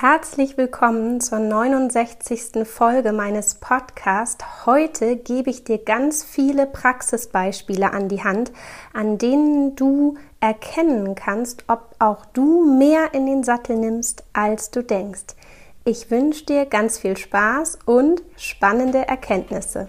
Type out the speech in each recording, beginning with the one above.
Herzlich willkommen zur 69. Folge meines Podcasts. Heute gebe ich dir ganz viele Praxisbeispiele an die Hand, an denen du erkennen kannst, ob auch du mehr in den Sattel nimmst, als du denkst. Ich wünsche dir ganz viel Spaß und spannende Erkenntnisse.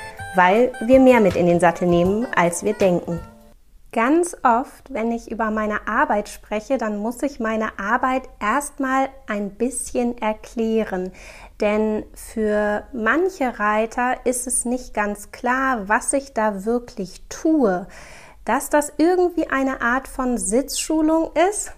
weil wir mehr mit in den Sattel nehmen, als wir denken. Ganz oft, wenn ich über meine Arbeit spreche, dann muss ich meine Arbeit erstmal ein bisschen erklären. Denn für manche Reiter ist es nicht ganz klar, was ich da wirklich tue. Dass das irgendwie eine Art von Sitzschulung ist,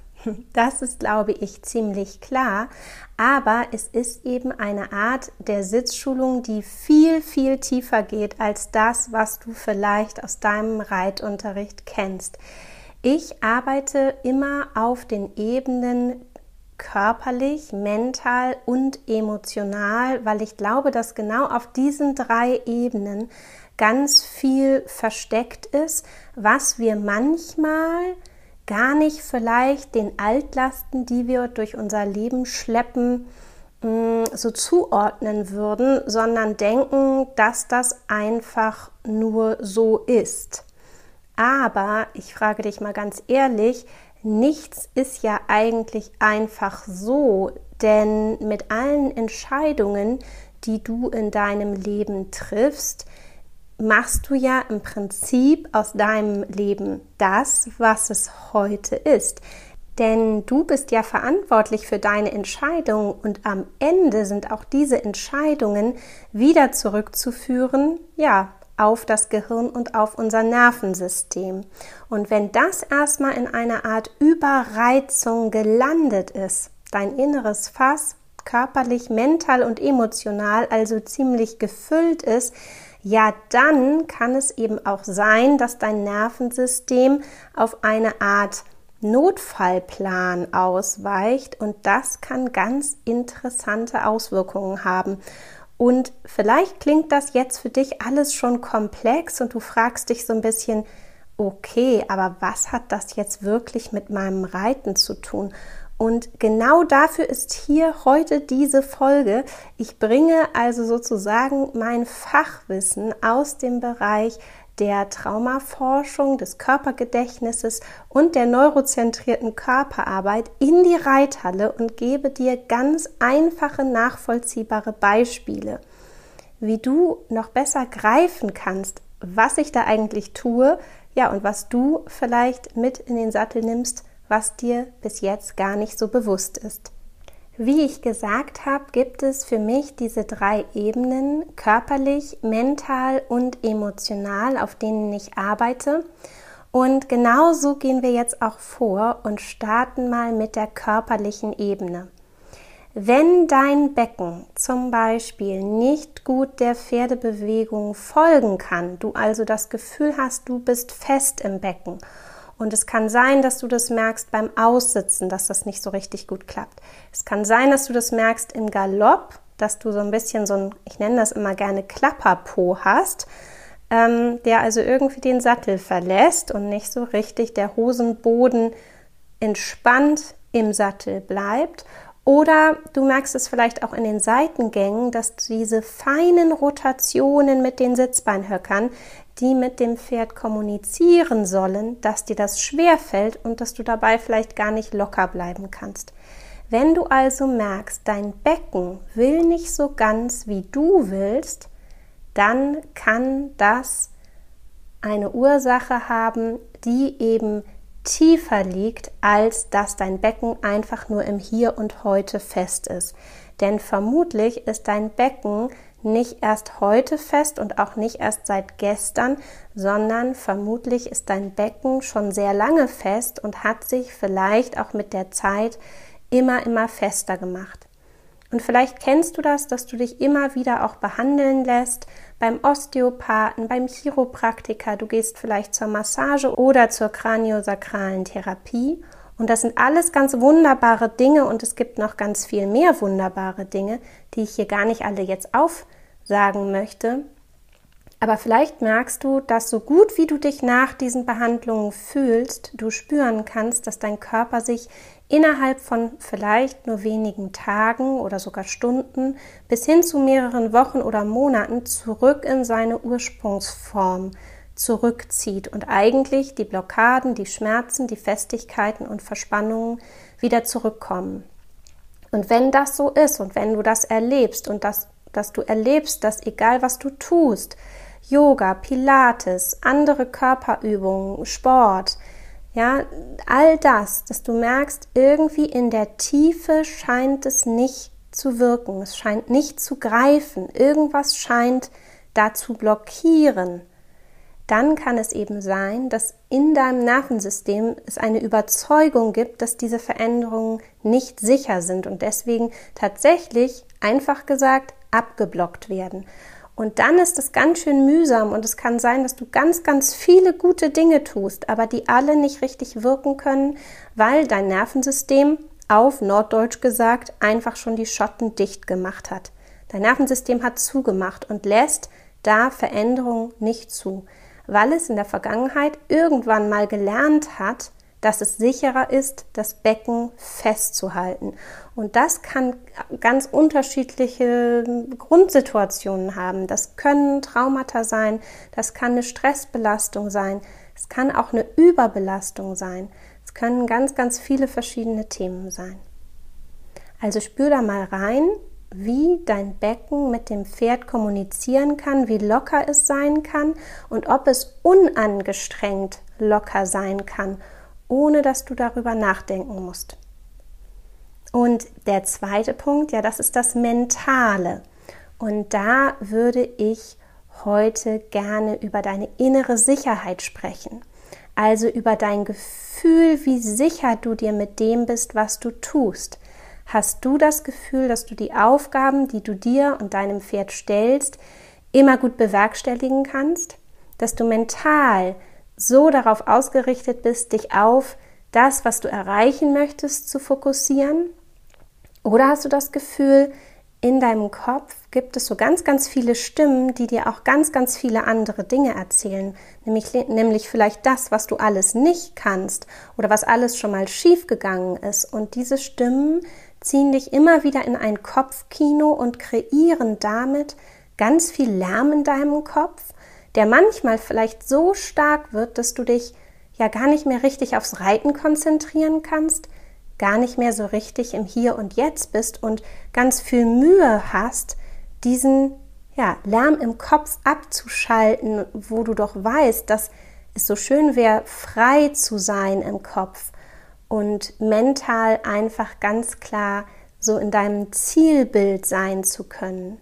das ist, glaube ich, ziemlich klar. Aber es ist eben eine Art der Sitzschulung, die viel, viel tiefer geht als das, was du vielleicht aus deinem Reitunterricht kennst. Ich arbeite immer auf den Ebenen körperlich, mental und emotional, weil ich glaube, dass genau auf diesen drei Ebenen ganz viel versteckt ist, was wir manchmal gar nicht vielleicht den Altlasten, die wir durch unser Leben schleppen, mm, so zuordnen würden, sondern denken, dass das einfach nur so ist. Aber ich frage dich mal ganz ehrlich, nichts ist ja eigentlich einfach so, denn mit allen Entscheidungen, die du in deinem Leben triffst, machst du ja im Prinzip aus deinem Leben das, was es heute ist. Denn du bist ja verantwortlich für deine Entscheidungen und am Ende sind auch diese Entscheidungen wieder zurückzuführen, ja, auf das Gehirn und auf unser Nervensystem. Und wenn das erstmal in einer Art Überreizung gelandet ist, dein inneres Fass körperlich, mental und emotional also ziemlich gefüllt ist, ja, dann kann es eben auch sein, dass dein Nervensystem auf eine Art Notfallplan ausweicht und das kann ganz interessante Auswirkungen haben. Und vielleicht klingt das jetzt für dich alles schon komplex und du fragst dich so ein bisschen, okay, aber was hat das jetzt wirklich mit meinem Reiten zu tun? Und genau dafür ist hier heute diese Folge. Ich bringe also sozusagen mein Fachwissen aus dem Bereich der Traumaforschung, des Körpergedächtnisses und der neurozentrierten Körperarbeit in die Reithalle und gebe dir ganz einfache, nachvollziehbare Beispiele, wie du noch besser greifen kannst, was ich da eigentlich tue, ja, und was du vielleicht mit in den Sattel nimmst, was dir bis jetzt gar nicht so bewusst ist. Wie ich gesagt habe, gibt es für mich diese drei Ebenen, körperlich, mental und emotional, auf denen ich arbeite. Und genauso gehen wir jetzt auch vor und starten mal mit der körperlichen Ebene. Wenn dein Becken zum Beispiel nicht gut der Pferdebewegung folgen kann, du also das Gefühl hast, du bist fest im Becken und es kann sein, dass du das merkst beim Aussitzen, dass das nicht so richtig gut klappt. Es kann sein, dass du das merkst im Galopp, dass du so ein bisschen so ein, ich nenne das immer gerne Klapperpo hast, ähm, der also irgendwie den Sattel verlässt und nicht so richtig der Hosenboden entspannt im Sattel bleibt. Oder du merkst es vielleicht auch in den Seitengängen, dass diese feinen Rotationen mit den Sitzbeinhöckern die mit dem Pferd kommunizieren sollen, dass dir das schwer fällt und dass du dabei vielleicht gar nicht locker bleiben kannst. Wenn du also merkst, dein Becken will nicht so ganz, wie du willst, dann kann das eine Ursache haben, die eben tiefer liegt, als dass dein Becken einfach nur im Hier und heute fest ist. Denn vermutlich ist dein Becken nicht erst heute fest und auch nicht erst seit gestern, sondern vermutlich ist dein Becken schon sehr lange fest und hat sich vielleicht auch mit der Zeit immer, immer fester gemacht. Und vielleicht kennst du das, dass du dich immer wieder auch behandeln lässt beim Osteopathen, beim Chiropraktiker, du gehst vielleicht zur Massage oder zur kraniosakralen Therapie. Und das sind alles ganz wunderbare Dinge und es gibt noch ganz viel mehr wunderbare Dinge, die ich hier gar nicht alle jetzt aufsagen möchte. Aber vielleicht merkst du, dass so gut wie du dich nach diesen Behandlungen fühlst, du spüren kannst, dass dein Körper sich innerhalb von vielleicht nur wenigen Tagen oder sogar Stunden bis hin zu mehreren Wochen oder Monaten zurück in seine Ursprungsform zurückzieht und eigentlich die Blockaden, die Schmerzen, die Festigkeiten und Verspannungen wieder zurückkommen. Und wenn das so ist und wenn du das erlebst und das, dass du erlebst, dass egal was du tust, Yoga, Pilates, andere Körperübungen, Sport, ja, all das, dass du merkst, irgendwie in der Tiefe scheint es nicht zu wirken, es scheint nicht zu greifen, irgendwas scheint da zu blockieren, dann kann es eben sein, dass in deinem Nervensystem es eine Überzeugung gibt, dass diese Veränderungen nicht sicher sind. Und deswegen tatsächlich, einfach gesagt, abgeblockt werden. Und dann ist es ganz schön mühsam und es kann sein, dass du ganz, ganz viele gute Dinge tust, aber die alle nicht richtig wirken können, weil dein Nervensystem auf Norddeutsch gesagt einfach schon die Schotten dicht gemacht hat. Dein Nervensystem hat zugemacht und lässt da Veränderungen nicht zu, weil es in der Vergangenheit irgendwann mal gelernt hat, dass es sicherer ist, das Becken festzuhalten. Und das kann ganz unterschiedliche Grundsituationen haben. Das können Traumata sein, das kann eine Stressbelastung sein, es kann auch eine Überbelastung sein. Es können ganz, ganz viele verschiedene Themen sein. Also spür da mal rein, wie dein Becken mit dem Pferd kommunizieren kann, wie locker es sein kann und ob es unangestrengt locker sein kann ohne dass du darüber nachdenken musst. Und der zweite Punkt, ja, das ist das Mentale. Und da würde ich heute gerne über deine innere Sicherheit sprechen. Also über dein Gefühl, wie sicher du dir mit dem bist, was du tust. Hast du das Gefühl, dass du die Aufgaben, die du dir und deinem Pferd stellst, immer gut bewerkstelligen kannst? Dass du mental so darauf ausgerichtet bist, dich auf das, was du erreichen möchtest, zu fokussieren? Oder hast du das Gefühl, in deinem Kopf gibt es so ganz, ganz viele Stimmen, die dir auch ganz, ganz viele andere Dinge erzählen, nämlich, nämlich vielleicht das, was du alles nicht kannst oder was alles schon mal schief gegangen ist. Und diese Stimmen ziehen dich immer wieder in ein Kopfkino und kreieren damit ganz viel Lärm in deinem Kopf der manchmal vielleicht so stark wird, dass du dich ja gar nicht mehr richtig aufs Reiten konzentrieren kannst, gar nicht mehr so richtig im Hier und Jetzt bist und ganz viel Mühe hast, diesen ja, Lärm im Kopf abzuschalten, wo du doch weißt, dass es so schön wäre, frei zu sein im Kopf und mental einfach ganz klar so in deinem Zielbild sein zu können.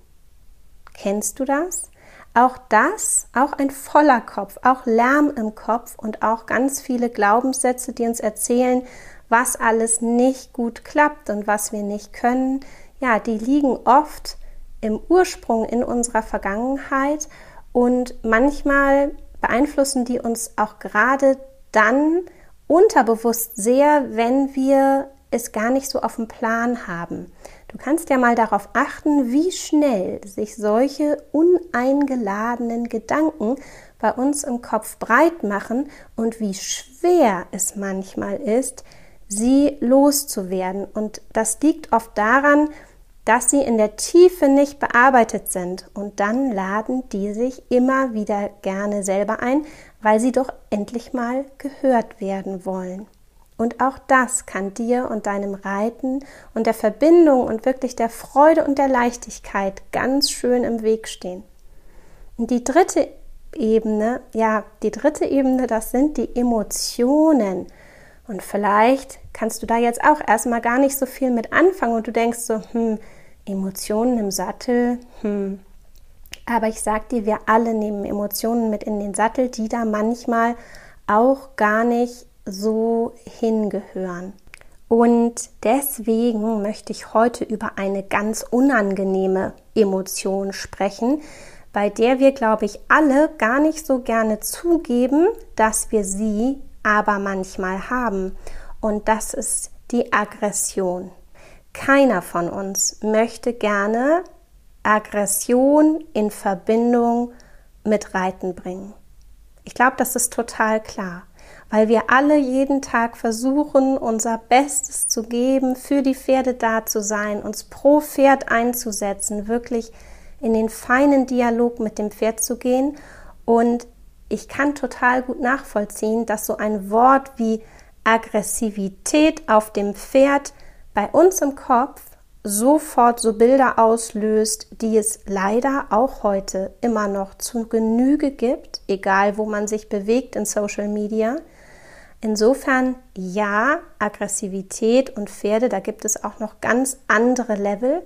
Kennst du das? Auch das, auch ein voller Kopf, auch Lärm im Kopf und auch ganz viele Glaubenssätze, die uns erzählen, was alles nicht gut klappt und was wir nicht können, ja, die liegen oft im Ursprung in unserer Vergangenheit und manchmal beeinflussen die uns auch gerade dann unterbewusst sehr, wenn wir es gar nicht so auf dem Plan haben. Du kannst ja mal darauf achten, wie schnell sich solche uneingeladenen Gedanken bei uns im Kopf breit machen und wie schwer es manchmal ist, sie loszuwerden. Und das liegt oft daran, dass sie in der Tiefe nicht bearbeitet sind. Und dann laden die sich immer wieder gerne selber ein, weil sie doch endlich mal gehört werden wollen. Und auch das kann dir und deinem Reiten und der Verbindung und wirklich der Freude und der Leichtigkeit ganz schön im Weg stehen. Und die dritte Ebene, ja, die dritte Ebene, das sind die Emotionen. Und vielleicht kannst du da jetzt auch erstmal gar nicht so viel mit anfangen und du denkst so, hm, Emotionen im Sattel, hm. Aber ich sag dir, wir alle nehmen Emotionen mit in den Sattel, die da manchmal auch gar nicht so hingehören. Und deswegen möchte ich heute über eine ganz unangenehme Emotion sprechen, bei der wir, glaube ich, alle gar nicht so gerne zugeben, dass wir sie aber manchmal haben. Und das ist die Aggression. Keiner von uns möchte gerne Aggression in Verbindung mit Reiten bringen. Ich glaube, das ist total klar, weil wir alle jeden Tag versuchen, unser Bestes zu geben, für die Pferde da zu sein, uns pro Pferd einzusetzen, wirklich in den feinen Dialog mit dem Pferd zu gehen. Und ich kann total gut nachvollziehen, dass so ein Wort wie Aggressivität auf dem Pferd bei uns im Kopf sofort so Bilder auslöst, die es leider auch heute immer noch zu Genüge gibt, egal wo man sich bewegt in Social Media. Insofern ja, Aggressivität und Pferde, da gibt es auch noch ganz andere Level.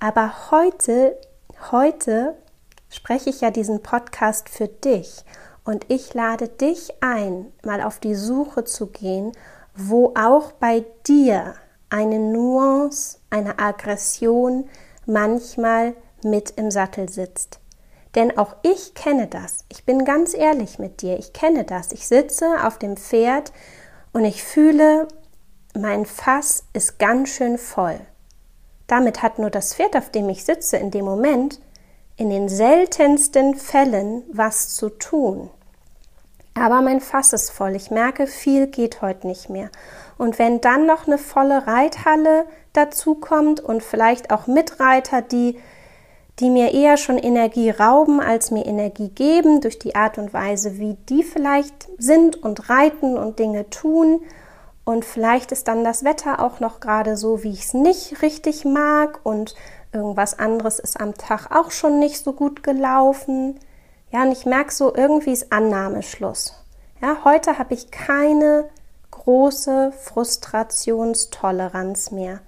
Aber heute, heute spreche ich ja diesen Podcast für dich und ich lade dich ein, mal auf die Suche zu gehen, wo auch bei dir eine Nuance, eine Aggression manchmal mit im Sattel sitzt. Denn auch ich kenne das. Ich bin ganz ehrlich mit dir. Ich kenne das. Ich sitze auf dem Pferd und ich fühle, mein Fass ist ganz schön voll. Damit hat nur das Pferd, auf dem ich sitze, in dem Moment in den seltensten Fällen was zu tun. Aber mein Fass ist voll. Ich merke, viel geht heute nicht mehr. Und wenn dann noch eine volle Reithalle dazu kommt und vielleicht auch Mitreiter, die, die mir eher schon Energie rauben, als mir Energie geben, durch die Art und Weise, wie die vielleicht sind und reiten und Dinge tun. Und vielleicht ist dann das Wetter auch noch gerade so, wie ich es nicht richtig mag und irgendwas anderes ist am Tag auch schon nicht so gut gelaufen ja, und ich merke so, irgendwie ist Annahmeschluss. Ja, heute habe ich keine große Frustrationstoleranz mehr.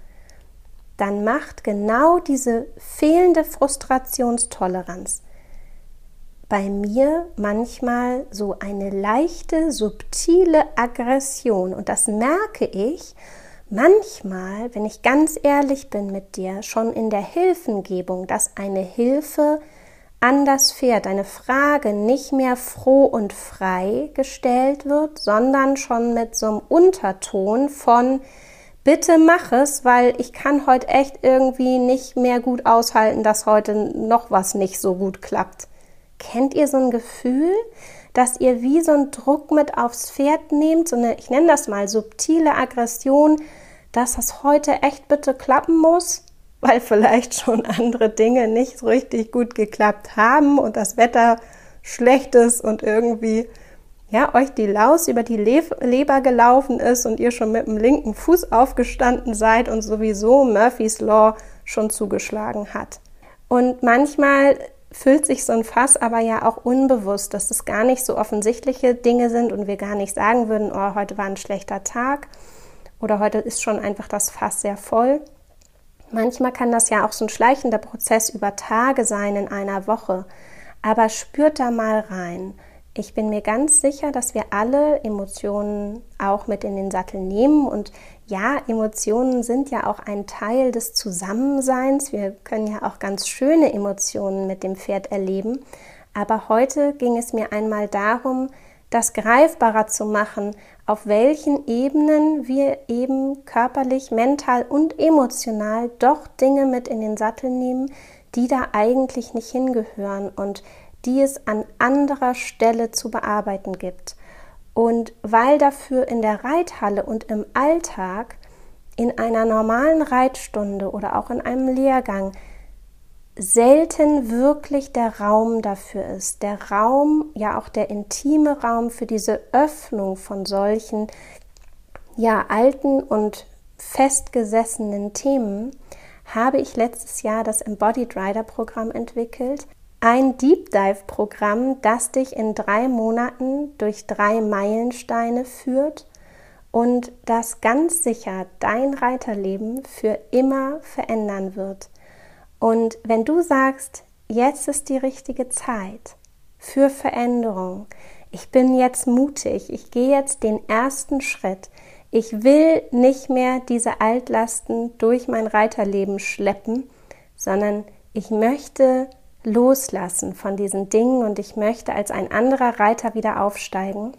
Dann macht genau diese fehlende Frustrationstoleranz bei mir manchmal so eine leichte, subtile Aggression. Und das merke ich manchmal, wenn ich ganz ehrlich bin mit dir, schon in der Hilfengebung, dass eine Hilfe an das Pferd eine Frage nicht mehr froh und frei gestellt wird, sondern schon mit so einem Unterton von bitte mach es, weil ich kann heute echt irgendwie nicht mehr gut aushalten, dass heute noch was nicht so gut klappt. Kennt ihr so ein Gefühl, dass ihr wie so einen Druck mit aufs Pferd nehmt, so eine, ich nenne das mal subtile Aggression, dass das heute echt bitte klappen muss? weil vielleicht schon andere Dinge nicht richtig gut geklappt haben und das Wetter schlecht ist und irgendwie ja, euch die Laus über die Leber gelaufen ist und ihr schon mit dem linken Fuß aufgestanden seid und sowieso Murphy's Law schon zugeschlagen hat. Und manchmal füllt sich so ein Fass aber ja auch unbewusst, dass es gar nicht so offensichtliche Dinge sind und wir gar nicht sagen würden, oh, heute war ein schlechter Tag oder heute ist schon einfach das Fass sehr voll, Manchmal kann das ja auch so ein schleichender Prozess über Tage sein in einer Woche. Aber spürt da mal rein. Ich bin mir ganz sicher, dass wir alle Emotionen auch mit in den Sattel nehmen. Und ja, Emotionen sind ja auch ein Teil des Zusammenseins. Wir können ja auch ganz schöne Emotionen mit dem Pferd erleben. Aber heute ging es mir einmal darum, das greifbarer zu machen, auf welchen Ebenen wir eben körperlich, mental und emotional doch Dinge mit in den Sattel nehmen, die da eigentlich nicht hingehören und die es an anderer Stelle zu bearbeiten gibt. Und weil dafür in der Reithalle und im Alltag in einer normalen Reitstunde oder auch in einem Lehrgang selten wirklich der Raum dafür ist. Der Raum, ja auch der intime Raum für diese Öffnung von solchen, ja, alten und festgesessenen Themen, habe ich letztes Jahr das Embodied Rider Programm entwickelt. Ein Deep Dive Programm, das dich in drei Monaten durch drei Meilensteine führt und das ganz sicher dein Reiterleben für immer verändern wird. Und wenn du sagst, jetzt ist die richtige Zeit für Veränderung, ich bin jetzt mutig, ich gehe jetzt den ersten Schritt, Ich will nicht mehr diese Altlasten durch mein Reiterleben schleppen, sondern ich möchte loslassen von diesen Dingen und ich möchte als ein anderer Reiter wieder aufsteigen.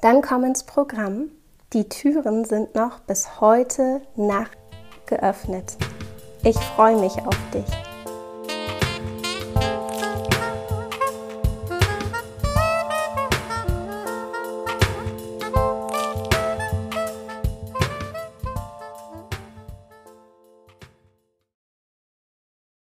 Dann komm ins Programm. Die Türen sind noch bis heute Nacht geöffnet. Ich freue mich auf dich.